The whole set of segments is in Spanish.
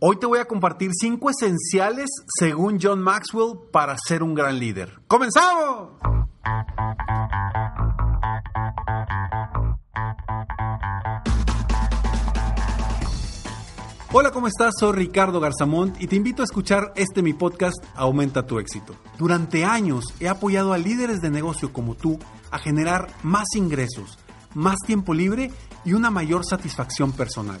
Hoy te voy a compartir cinco esenciales según John Maxwell para ser un gran líder. ¡Comenzamos! Hola, ¿cómo estás? Soy Ricardo Garzamont y te invito a escuchar este mi podcast Aumenta tu éxito. Durante años he apoyado a líderes de negocio como tú a generar más ingresos, más tiempo libre y una mayor satisfacción personal.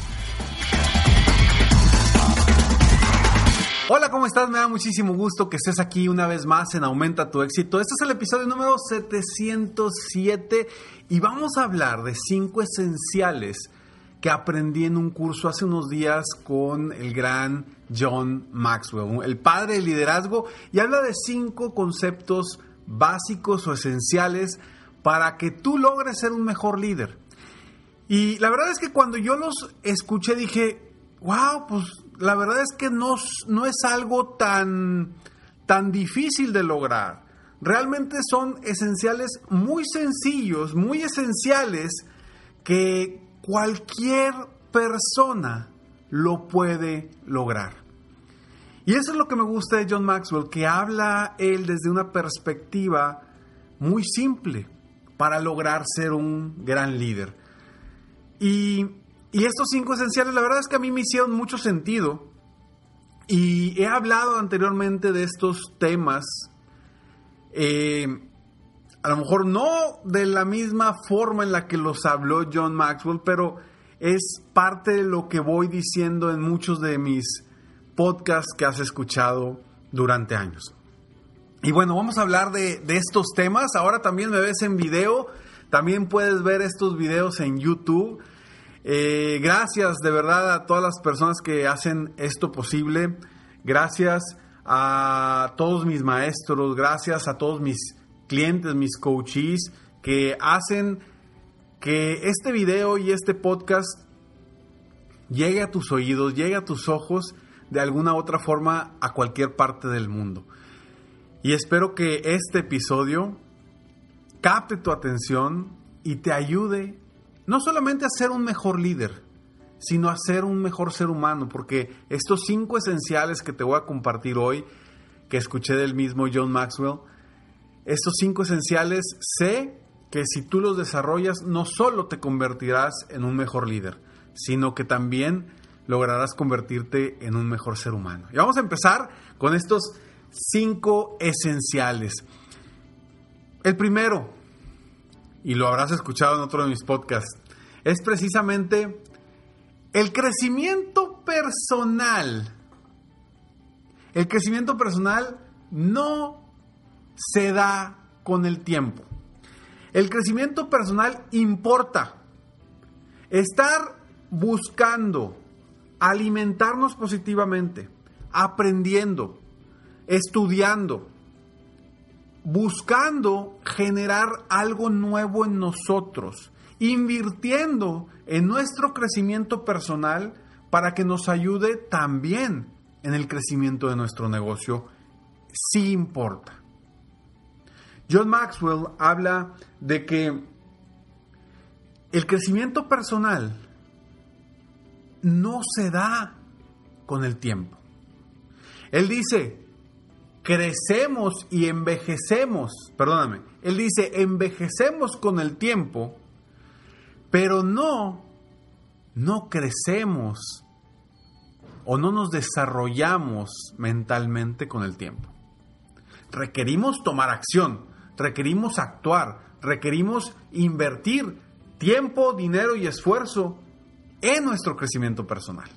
Hola, ¿cómo estás? Me da muchísimo gusto que estés aquí una vez más en Aumenta tu éxito. Este es el episodio número 707 y vamos a hablar de cinco esenciales que aprendí en un curso hace unos días con el gran John Maxwell, el padre del liderazgo, y habla de cinco conceptos básicos o esenciales para que tú logres ser un mejor líder. Y la verdad es que cuando yo los escuché dije, wow, pues la verdad es que no, no es algo tan, tan difícil de lograr. Realmente son esenciales muy sencillos, muy esenciales, que cualquier persona lo puede lograr. Y eso es lo que me gusta de John Maxwell, que habla él desde una perspectiva muy simple para lograr ser un gran líder. Y, estos cinco esenciales, la verdad es que a mí me hicieron mucho sentido. Y he hablado anteriormente de estos temas. Eh, a lo mejor no de la misma forma en la que los habló John Maxwell, pero es parte de lo que voy diciendo en muchos de mis podcasts que has escuchado durante años. Y bueno, vamos a hablar de, estos temas. Ahora también me ves en video, también puedes ver estos videos en YouTube. Eh, gracias de verdad a todas las personas que hacen esto posible. Gracias a todos mis maestros, gracias a todos mis clientes, mis coaches, que hacen que este video y este podcast llegue a tus oídos, llegue a tus ojos de alguna otra forma a cualquier parte del mundo. Y espero que este episodio capte tu atención y te ayude no solamente a ser un mejor líder, sino a ser un mejor ser humano, porque estos cinco esenciales que te voy a compartir hoy, que escuché del mismo John Maxwell, estos cinco esenciales, sé que si tú los desarrollas, no solo te convertirás en un mejor líder, sino que también lograrás convertirte en un mejor ser humano. Y vamos a empezar con estos cinco esenciales. El primero, y lo habrás escuchado en otro de mis podcasts, es precisamente el crecimiento personal. El crecimiento personal no se da con el tiempo. El crecimiento personal importa. Estar buscando alimentarnos positivamente, aprendiendo, estudiando, buscando generar algo nuevo en nosotros, invirtiendo en nuestro crecimiento personal para que nos ayude también en el crecimiento de nuestro negocio, sí importa. John Maxwell habla de que el crecimiento personal no se da con el tiempo. Él dice, crecemos y envejecemos, perdóname, él dice, envejecemos con el tiempo, pero no, no crecemos o no nos desarrollamos mentalmente con el tiempo. Requerimos tomar acción, requerimos actuar, requerimos invertir tiempo, dinero y esfuerzo en nuestro crecimiento personal.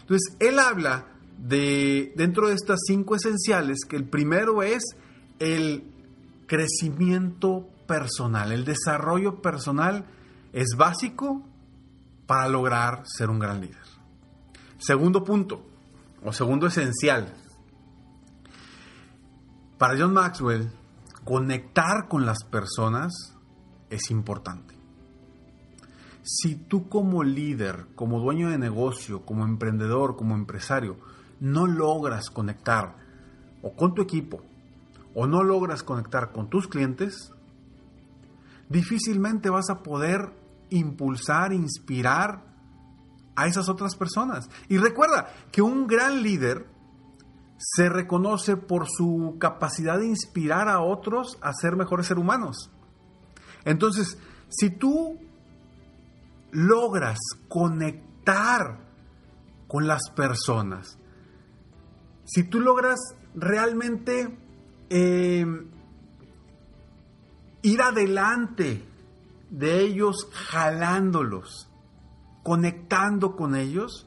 Entonces, él habla de, dentro de estas cinco esenciales, que el primero es el crecimiento personal. El desarrollo personal es básico para lograr ser un gran líder. Segundo punto, o segundo esencial, para John Maxwell, conectar con las personas es importante. Si tú como líder, como dueño de negocio, como emprendedor, como empresario, no logras conectar o con tu equipo o no logras conectar con tus clientes, difícilmente vas a poder impulsar, inspirar a esas otras personas. Y recuerda que un gran líder se reconoce por su capacidad de inspirar a otros a ser mejores seres humanos. Entonces, si tú logras conectar con las personas, si tú logras realmente eh, ir adelante de ellos jalándolos, conectando con ellos,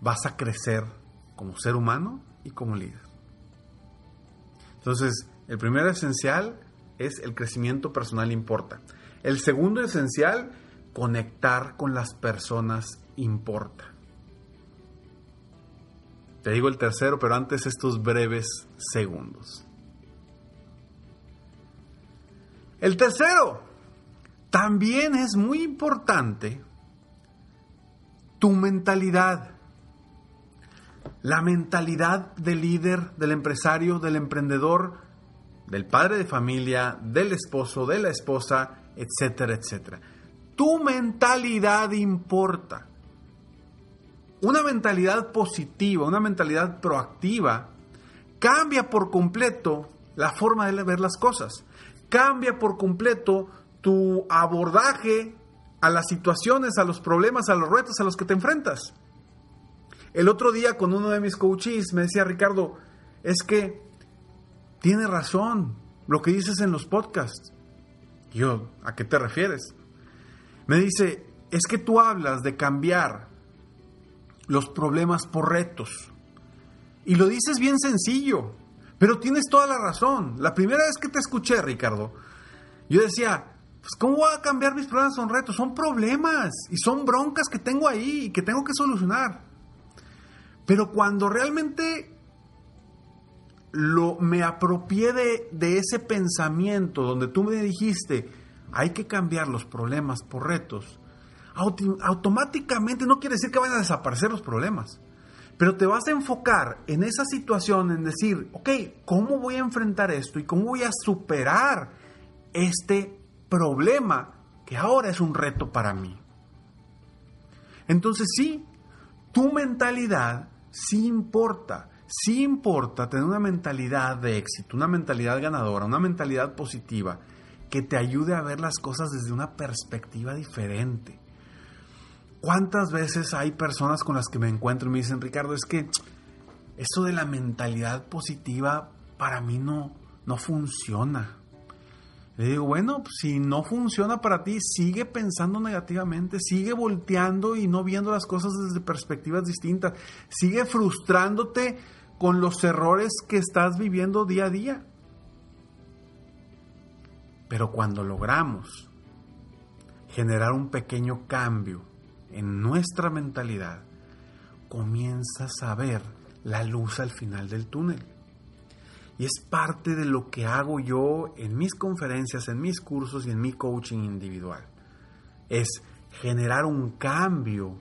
vas a crecer como ser humano y como líder. Entonces, el primer esencial es el crecimiento personal importa. El segundo esencial, conectar con las personas importa. Te digo el tercero, pero antes estos breves segundos. El tercero, también es muy importante tu mentalidad. La mentalidad del líder, del empresario, del emprendedor, del padre de familia, del esposo, de la esposa, etcétera, etcétera. Tu mentalidad importa. Una mentalidad positiva, una mentalidad proactiva, cambia por completo la forma de ver las cosas. Cambia por completo tu abordaje a las situaciones, a los problemas, a los retos a los que te enfrentas. El otro día con uno de mis coaches me decía, Ricardo, es que tiene razón lo que dices en los podcasts. yo, ¿a qué te refieres? Me dice, es que tú hablas de cambiar los problemas por retos. Y lo dices bien sencillo, pero tienes toda la razón. La primera vez que te escuché, Ricardo, yo decía, pues ¿cómo voy a cambiar mis problemas son retos? Son problemas y son broncas que tengo ahí y que tengo que solucionar. Pero cuando realmente lo, me apropié de, de ese pensamiento donde tú me dijiste, hay que cambiar los problemas por retos, automáticamente no quiere decir que vayan a desaparecer los problemas, pero te vas a enfocar en esa situación, en decir, ok, ¿cómo voy a enfrentar esto y cómo voy a superar este problema que ahora es un reto para mí? Entonces sí, tu mentalidad sí importa, sí importa tener una mentalidad de éxito, una mentalidad ganadora, una mentalidad positiva que te ayude a ver las cosas desde una perspectiva diferente. ¿Cuántas veces hay personas con las que me encuentro y me dicen, Ricardo, es que eso de la mentalidad positiva para mí no, no funciona? Le digo, bueno, pues, si no funciona para ti, sigue pensando negativamente, sigue volteando y no viendo las cosas desde perspectivas distintas, sigue frustrándote con los errores que estás viviendo día a día. Pero cuando logramos generar un pequeño cambio en nuestra mentalidad, comienzas a ver la luz al final del túnel. Y es parte de lo que hago yo en mis conferencias, en mis cursos y en mi coaching individual. Es generar un cambio,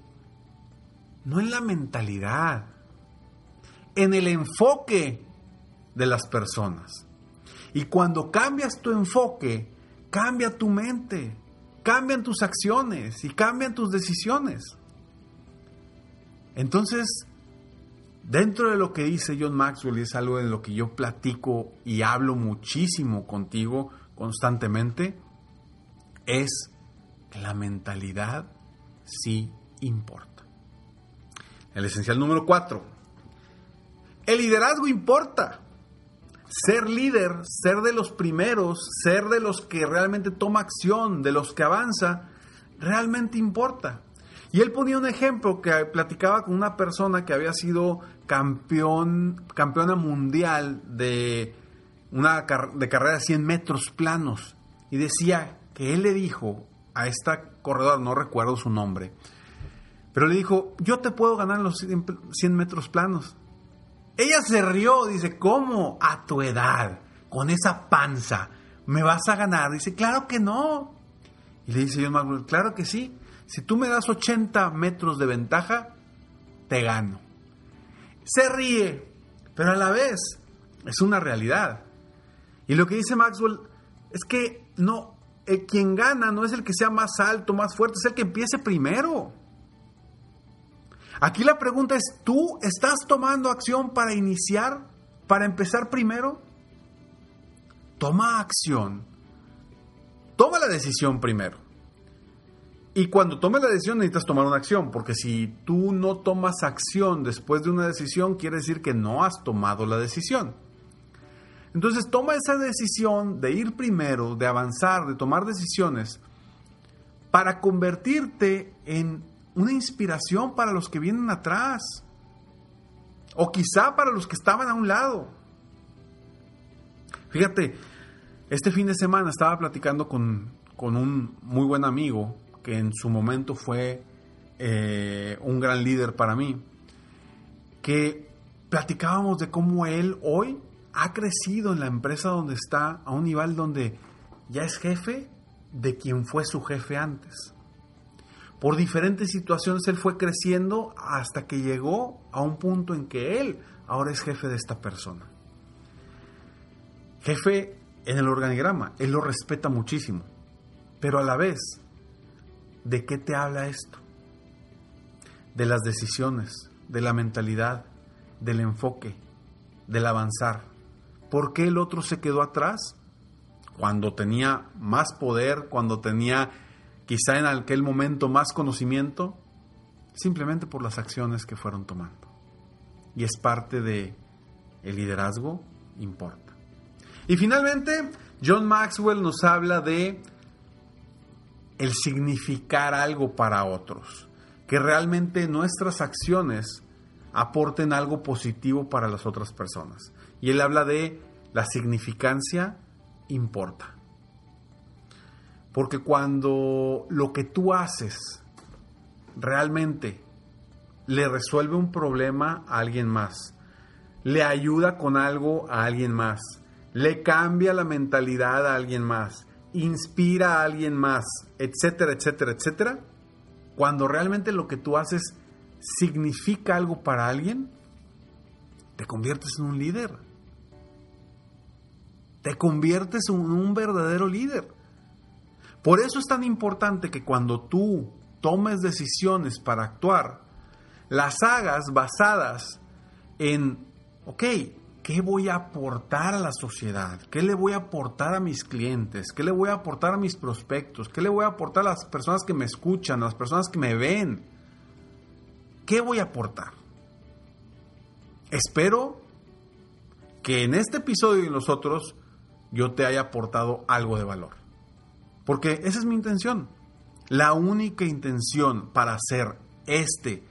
no en la mentalidad, en el enfoque de las personas. Y cuando cambias tu enfoque, cambia tu mente cambian tus acciones y cambian tus decisiones. Entonces, dentro de lo que dice John Maxwell, y es algo en lo que yo platico y hablo muchísimo contigo constantemente, es que la mentalidad sí importa. El esencial número cuatro. El liderazgo importa ser líder, ser de los primeros, ser de los que realmente toma acción, de los que avanza, realmente importa. Y él ponía un ejemplo que platicaba con una persona que había sido campeón, campeona mundial de una de carrera de 100 metros planos. Y decía que él le dijo a esta corredora, no recuerdo su nombre, pero le dijo, yo te puedo ganar los 100 metros planos. Ella se rió, dice, ¿cómo? A tu edad, con esa panza, ¿me vas a ganar? Dice, claro que no. Y le dice John Maxwell, claro que sí, si tú me das 80 metros de ventaja, te gano. Se ríe, pero a la vez es una realidad. Y lo que dice Maxwell es que no, el quien gana no es el que sea más alto, más fuerte, es el que empiece primero. Aquí la pregunta es, ¿tú estás tomando acción para iniciar, para empezar primero? Toma acción. Toma la decisión primero. Y cuando tomes la decisión necesitas tomar una acción, porque si tú no tomas acción después de una decisión, quiere decir que no has tomado la decisión. Entonces toma esa decisión de ir primero, de avanzar, de tomar decisiones, para convertirte en una inspiración para los que vienen atrás. O quizá para los que estaban a un lado. Fíjate, este fin de semana estaba platicando con, con un muy buen amigo que en su momento fue eh, un gran líder para mí, que platicábamos de cómo él hoy ha crecido en la empresa donde está a un nivel donde ya es jefe de quien fue su jefe antes. Por diferentes situaciones él fue creciendo hasta que llegó a un punto en que él ahora es jefe de esta persona. Jefe en el organigrama, él lo respeta muchísimo, pero a la vez, ¿de qué te habla esto? De las decisiones, de la mentalidad, del enfoque, del avanzar. ¿Por qué el otro se quedó atrás? Cuando tenía más poder, cuando tenía quizá en aquel momento más conocimiento, simplemente por las acciones que fueron tomando. Y es parte de el liderazgo importa. Y finalmente, John Maxwell nos habla de el significar algo para otros, que realmente nuestras acciones aporten algo positivo para las otras personas. Y él habla de la significancia importa. Porque cuando lo que tú haces realmente le resuelve un problema a alguien más, le ayuda con algo a alguien más, le cambia la mentalidad a alguien más, inspira a alguien más, etcétera, etcétera, etcétera, cuando realmente lo que tú haces significa algo para alguien, te conviertes en un líder te conviertes en un verdadero líder. Por eso es tan importante que cuando tú tomes decisiones para actuar, las hagas basadas en, ok, ¿qué voy a aportar a la sociedad? ¿Qué le voy a aportar a mis clientes? ¿Qué le voy a aportar a mis prospectos? ¿Qué le voy a aportar a las personas que me escuchan, a las personas que me ven? ¿Qué voy a aportar? Espero que en este episodio y en los otros yo te haya aportado algo de valor. Porque esa es mi intención. La única intención para hacer este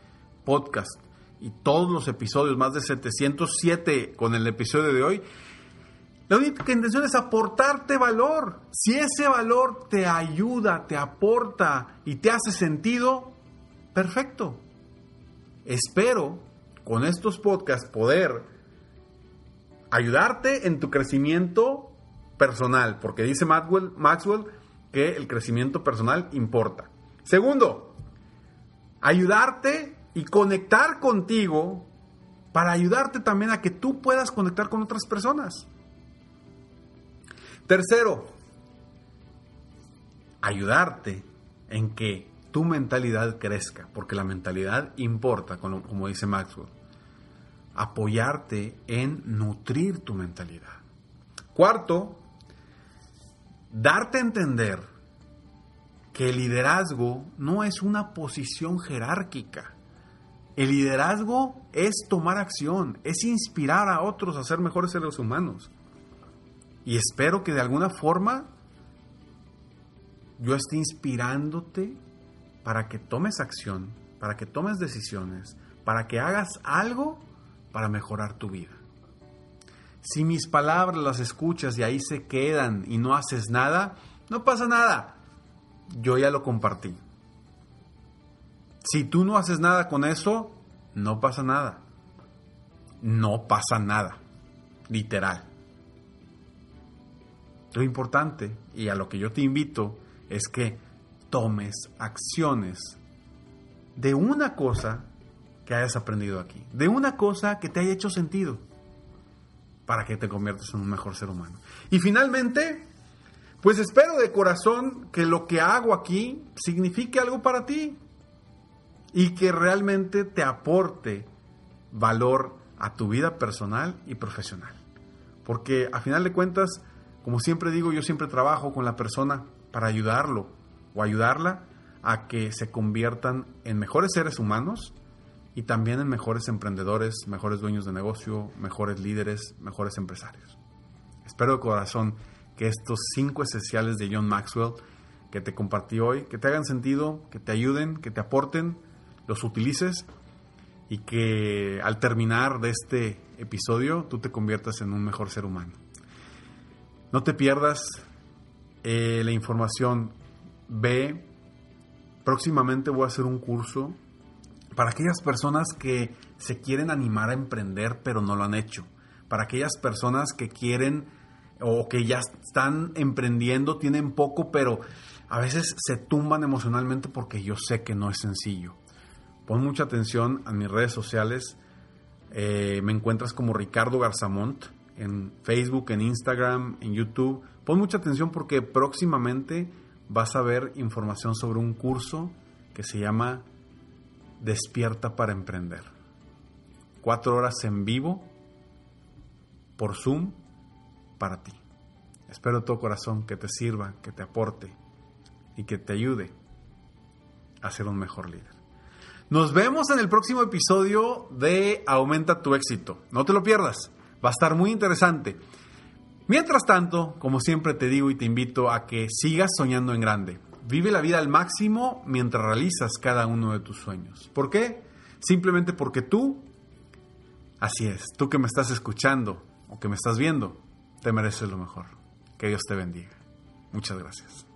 podcast y todos los episodios, más de 707 con el episodio de hoy, la única intención es aportarte valor. Si ese valor te ayuda, te aporta y te hace sentido, perfecto. Espero con estos podcasts poder ayudarte en tu crecimiento personal, porque dice Maxwell, Maxwell que el crecimiento personal importa. Segundo, ayudarte y conectar contigo para ayudarte también a que tú puedas conectar con otras personas. Tercero, ayudarte en que tu mentalidad crezca, porque la mentalidad importa, como, dice Maxwell. Apoyarte en nutrir tu mentalidad. Cuarto, darte a entender que el liderazgo no es una posición jerárquica. El liderazgo es tomar acción, es inspirar a otros a ser mejores seres humanos. Y espero que de alguna forma yo esté inspirándote para que tomes acción, para que tomes decisiones, para que hagas algo para mejorar tu vida. Si mis palabras las escuchas y ahí se quedan y no haces nada, no pasa nada. Yo ya lo compartí. Si tú no haces nada con eso, no pasa nada. No pasa nada. Literal. Lo importante y a lo que yo te invito es que tomes acciones de una cosa que hayas aprendido aquí, de una cosa que te haya hecho sentido, para que te conviertas en un mejor ser humano. Y finalmente, pues espero de corazón que lo que hago aquí signifique algo para ti y que realmente te aporte valor a tu vida personal y profesional. Porque a final de cuentas, como siempre digo, yo siempre trabajo con la persona para ayudarlo o ayudarla a que se conviertan en mejores seres humanos y también en mejores emprendedores, mejores dueños de negocio, mejores líderes, mejores empresarios. Espero de corazón que estos cinco esenciales de John Maxwell que te compartí hoy, que te hagan sentido, que te ayuden, que te aporten, los utilices y que al terminar de este episodio tú te conviertas en un mejor ser humano. No te pierdas eh, la información. Ve, próximamente voy a hacer un curso para aquellas personas que se quieren animar a emprender pero no lo han hecho. Para aquellas personas que quieren o que ya están emprendiendo, tienen poco, pero a veces se tumban emocionalmente porque yo sé que no es sencillo. Pon mucha atención a mis redes sociales. Eh, me encuentras como Ricardo Garzamont en Facebook, en Instagram, en YouTube. Pon mucha atención porque próximamente vas a ver información sobre un curso que se llama Despierta para Emprender. Cuatro horas en vivo por Zoom para ti. Espero de todo corazón que te sirva, que te aporte y que te ayude a ser un mejor líder. Nos vemos en el próximo episodio de Aumenta tu éxito. No te lo pierdas. Va a estar muy interesante. Mientras tanto, como siempre te digo y te invito a que sigas soñando en grande. Vive la vida al máximo mientras realizas cada uno de tus sueños. ¿Por qué? Simplemente porque tú, así es, tú que me estás escuchando o que me estás viendo, te mereces lo mejor. Que Dios te bendiga. Muchas gracias.